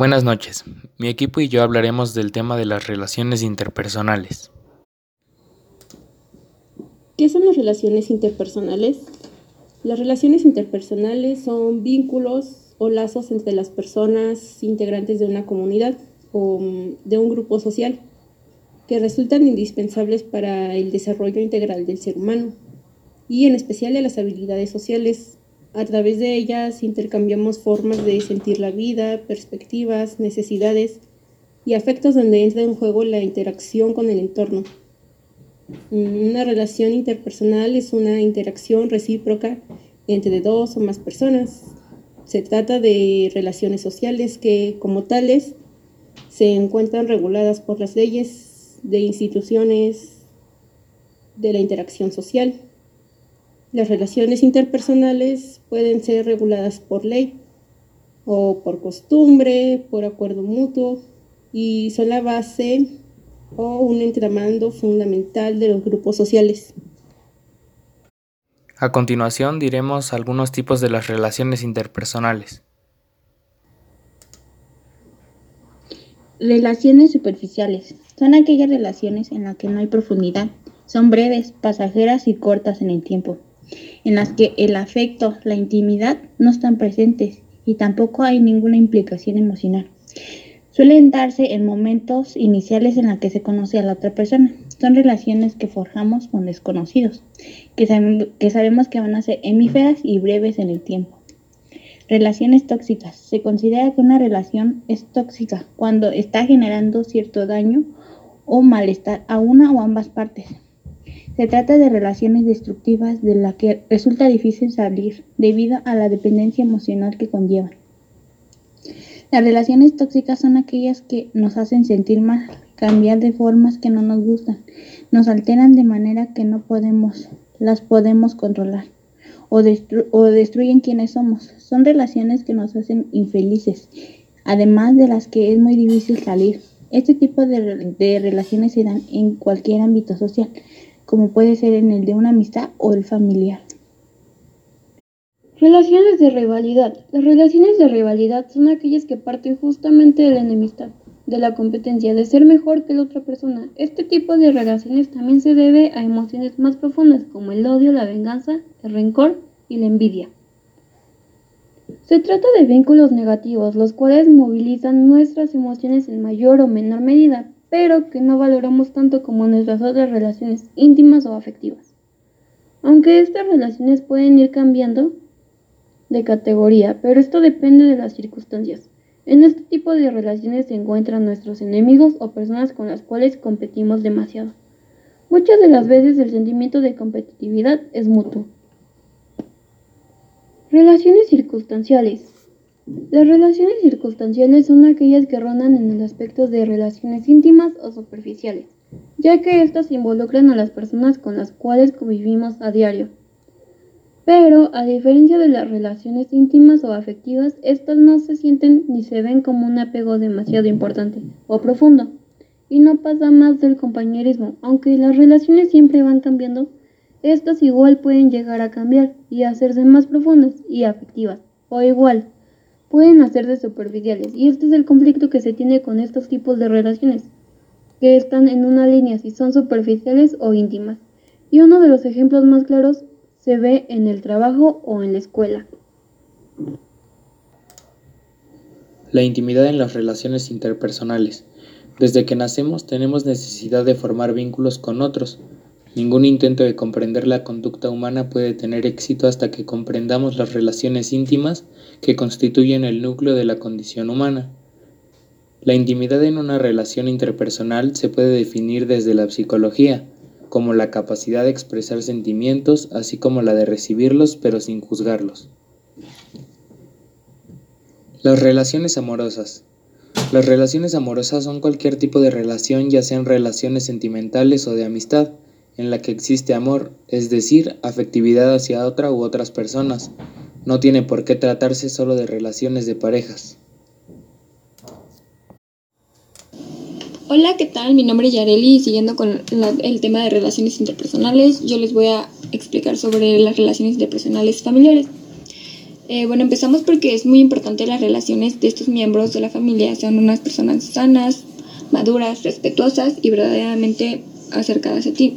Buenas noches, mi equipo y yo hablaremos del tema de las relaciones interpersonales. ¿Qué son las relaciones interpersonales? Las relaciones interpersonales son vínculos o lazos entre las personas integrantes de una comunidad o mm, de un grupo social que resultan indispensables para el desarrollo integral del ser humano y en especial de las habilidades sociales a través de ellas intercambiamos formas de sentir la vida, perspectivas, necesidades y afectos donde entra en juego la interacción con el entorno. Una relación interpersonal es una interacción recíproca entre dos o más personas. Se trata de relaciones sociales que, como tales, se encuentran reguladas por las leyes de instituciones de la interacción social. Las relaciones interpersonales pueden ser reguladas por ley o por costumbre, por acuerdo mutuo y son la base o un entramando fundamental de los grupos sociales. A continuación diremos algunos tipos de las relaciones interpersonales. Relaciones superficiales. Son aquellas relaciones en las que no hay profundidad. Son breves, pasajeras y cortas en el tiempo en las que el afecto, la intimidad no están presentes y tampoco hay ninguna implicación emocional. Suelen darse en momentos iniciales en los que se conoce a la otra persona. Son relaciones que forjamos con desconocidos, que, sabemos que van a ser hemíferas y breves en el tiempo. Relaciones tóxicas. Se considera que una relación es tóxica cuando está generando cierto daño o malestar a una o ambas partes. Se trata de relaciones destructivas de las que resulta difícil salir debido a la dependencia emocional que conllevan. Las relaciones tóxicas son aquellas que nos hacen sentir mal, cambiar de formas que no nos gustan, nos alteran de manera que no podemos, las podemos controlar o, destruyen quienes somos. Son relaciones que nos hacen infelices, además de las que es muy difícil salir. Este tipo de relaciones se dan en cualquier ámbito social, como puede ser en el de una amistad o el familiar. Relaciones de rivalidad. Las relaciones de rivalidad son aquellas que parten justamente de la enemistad, de la competencia, de ser mejor que la otra persona. Este tipo de relaciones también se debe a emociones más profundas como el odio, la venganza, el rencor y la envidia. Se trata de vínculos negativos, los cuales movilizan nuestras emociones en mayor o menor medida, pero que no valoramos tanto como nuestras otras relaciones íntimas o afectivas. Aunque estas relaciones pueden ir cambiando de categoría, pero esto depende de las circunstancias. En este tipo de relaciones se encuentran nuestros enemigos o personas con las cuales competimos demasiado. Muchas de las veces el sentimiento de competitividad es mutuo. Relaciones circunstanciales. Las relaciones circunstanciales son aquellas que rondan en el aspecto de relaciones íntimas o superficiales, ya que éstas involucran a las personas con las cuales convivimos a diario. Pero, a diferencia de las relaciones íntimas o afectivas, estas no se sienten ni se ven como un apego demasiado importante o profundo, y no pasa más del compañerismo, aunque las relaciones siempre van cambiando, estas igual pueden llegar a cambiar y hacerse más profundas y afectivas, o igual, pueden hacerse superficiales y este es el conflicto que se tiene con estos tipos de relaciones, que están en una línea si son superficiales o íntimas. Y uno de los ejemplos más claros se ve en el trabajo o en la escuela. La intimidad en las relaciones interpersonales. Desde que nacemos tenemos necesidad de formar vínculos con otros, Ningún intento de comprender la conducta humana puede tener éxito hasta que comprendamos las relaciones íntimas que constituyen el núcleo de la condición humana. La intimidad en una relación interpersonal se puede definir desde la psicología, como la capacidad de expresar sentimientos, así como la de recibirlos pero sin juzgarlos. Las relaciones amorosas. Las relaciones amorosas son cualquier tipo de relación, ya sean relaciones sentimentales o de amistad, en la que existe amor, es decir, afectividad hacia otra u otras personas. No tiene por qué tratarse solo de relaciones de parejas. Hola, ¿qué tal? Mi nombre es Yareli y siguiendo con el tema de relaciones interpersonales, yo les voy a explicar sobre las relaciones interpersonales familiares. Eh, bueno, empezamos porque es muy importante las relaciones de estos miembros de la familia, sean unas personas sanas, maduras, respetuosas y verdaderamente acercadas a ti.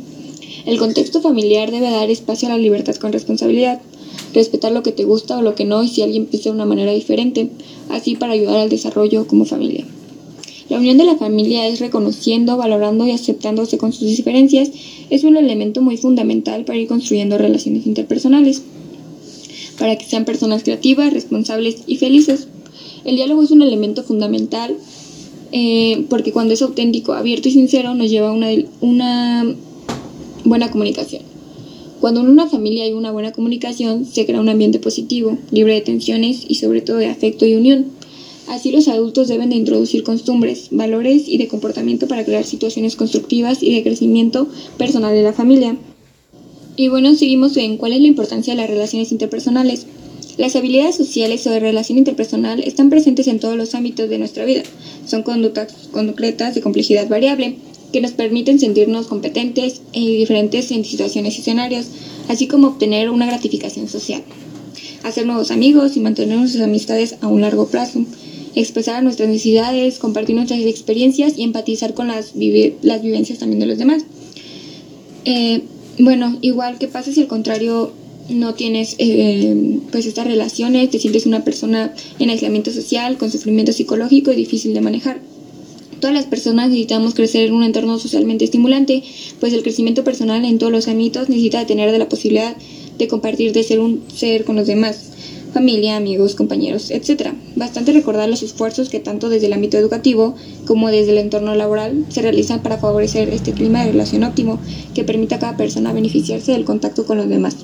El contexto familiar debe dar espacio a la libertad con responsabilidad, respetar lo que te gusta o lo que no y si alguien piensa de una manera diferente, así para ayudar al desarrollo como familia. La unión de la familia es reconociendo, valorando y aceptándose con sus diferencias, es un elemento muy fundamental para ir construyendo relaciones interpersonales, para que sean personas creativas, responsables y felices. El diálogo es un elemento fundamental eh, porque cuando es auténtico, abierto y sincero nos lleva a una, una buena comunicación. Cuando en una familia hay una buena comunicación, se crea un ambiente positivo, libre de tensiones y sobre todo de afecto y unión. Así los adultos deben de introducir costumbres, valores y de comportamiento para crear situaciones constructivas y de crecimiento personal de la familia. Y bueno, seguimos en cuál es la importancia de las relaciones interpersonales. Las habilidades sociales o de relación interpersonal están presentes en todos los ámbitos de nuestra vida. Son conductas concretas de complejidad variable que nos permiten sentirnos competentes y diferentes en situaciones y escenarios, así como obtener una gratificación social, hacer nuevos amigos y mantener nuestras amistades a un largo plazo, expresar nuestras necesidades, compartir nuestras experiencias y empatizar con las, las vivencias también de los demás. Eh, bueno, igual, ¿qué pasa si al contrario no tienes eh, pues estas relaciones, te sientes una persona en aislamiento social, con sufrimiento psicológico y difícil de manejar? Todas las personas necesitamos crecer en un entorno socialmente estimulante, pues el crecimiento personal en todos los ámbitos necesita tener de la posibilidad de compartir, de ser un ser con los demás, familia, amigos, compañeros, etc. Bastante recordar los esfuerzos que tanto desde el ámbito educativo como desde el entorno laboral se realizan para favorecer este clima de relación óptimo que permita a cada persona beneficiarse del contacto con los demás.